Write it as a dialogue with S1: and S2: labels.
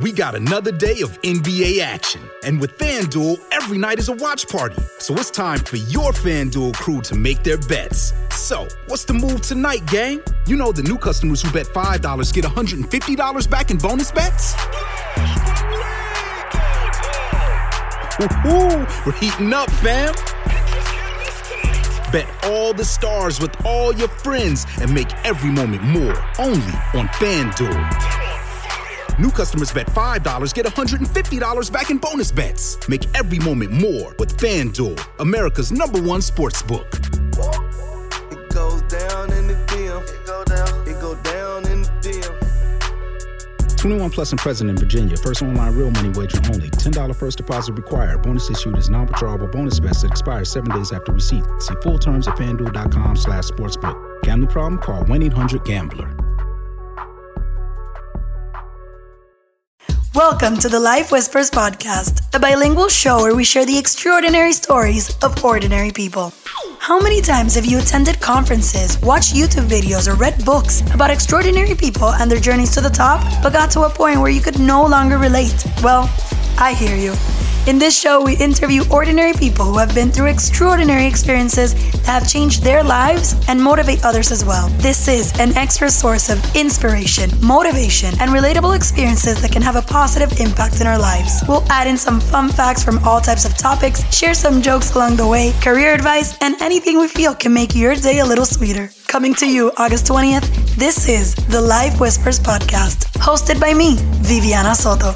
S1: We got another day of NBA action. And with FanDuel, every night is a watch party. So it's time for your FanDuel crew to make their bets. So, what's the move tonight, gang? You know the new customers who bet $5 get $150 back in bonus bets? Woo-hoo, we're heating up, fam. Bet all the stars with all your friends and make every moment more. Only on FanDuel. New customers bet $5 get $150 back in bonus bets. Make every moment more with FanDuel, America's number one sports book.
S2: It goes down in the DM. It go down. It go down in the DM.
S1: 21 plus and present in Virginia. First online real money wager only. $10 first deposit required. Bonus issued is non-withdrawable bonus bets that expires seven days after receipt. See full terms at fanduel.com slash sportsbook. Gambling problem? Call 1-800-GAMBLER.
S3: Welcome to the Life Whispers podcast, a bilingual show where we share the extraordinary stories of ordinary people. How many times have you attended conferences, watched YouTube videos, or read books about extraordinary people and their journeys to the top, but got to a point where you could no longer relate? Well, I hear you. In this show, we interview ordinary people who have been through extraordinary experiences that have changed their lives and motivate others as well. This is an extra source of inspiration, motivation, and relatable experiences that can have a positive impact in our lives. We'll add in some fun facts from all types of topics, share some jokes along the way, career advice, and anything we feel can make your day a little sweeter. Coming to you August 20th, this is the Life Whispers podcast, hosted by me, Viviana Soto.